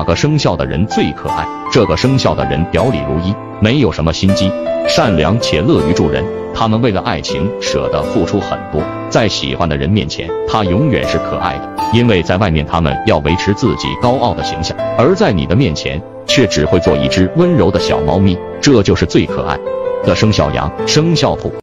哪个生肖的人最可爱？这个生肖的人表里如一没有什么心机。善良且乐于助人他们为了爱情舍得付出很多。在喜欢的人面前他永远是可爱的因为在外面他们要维持自己高傲的形象而在你的面前却只会做一只温柔的小猫咪这就是最可爱。的生肖羊生肖兔。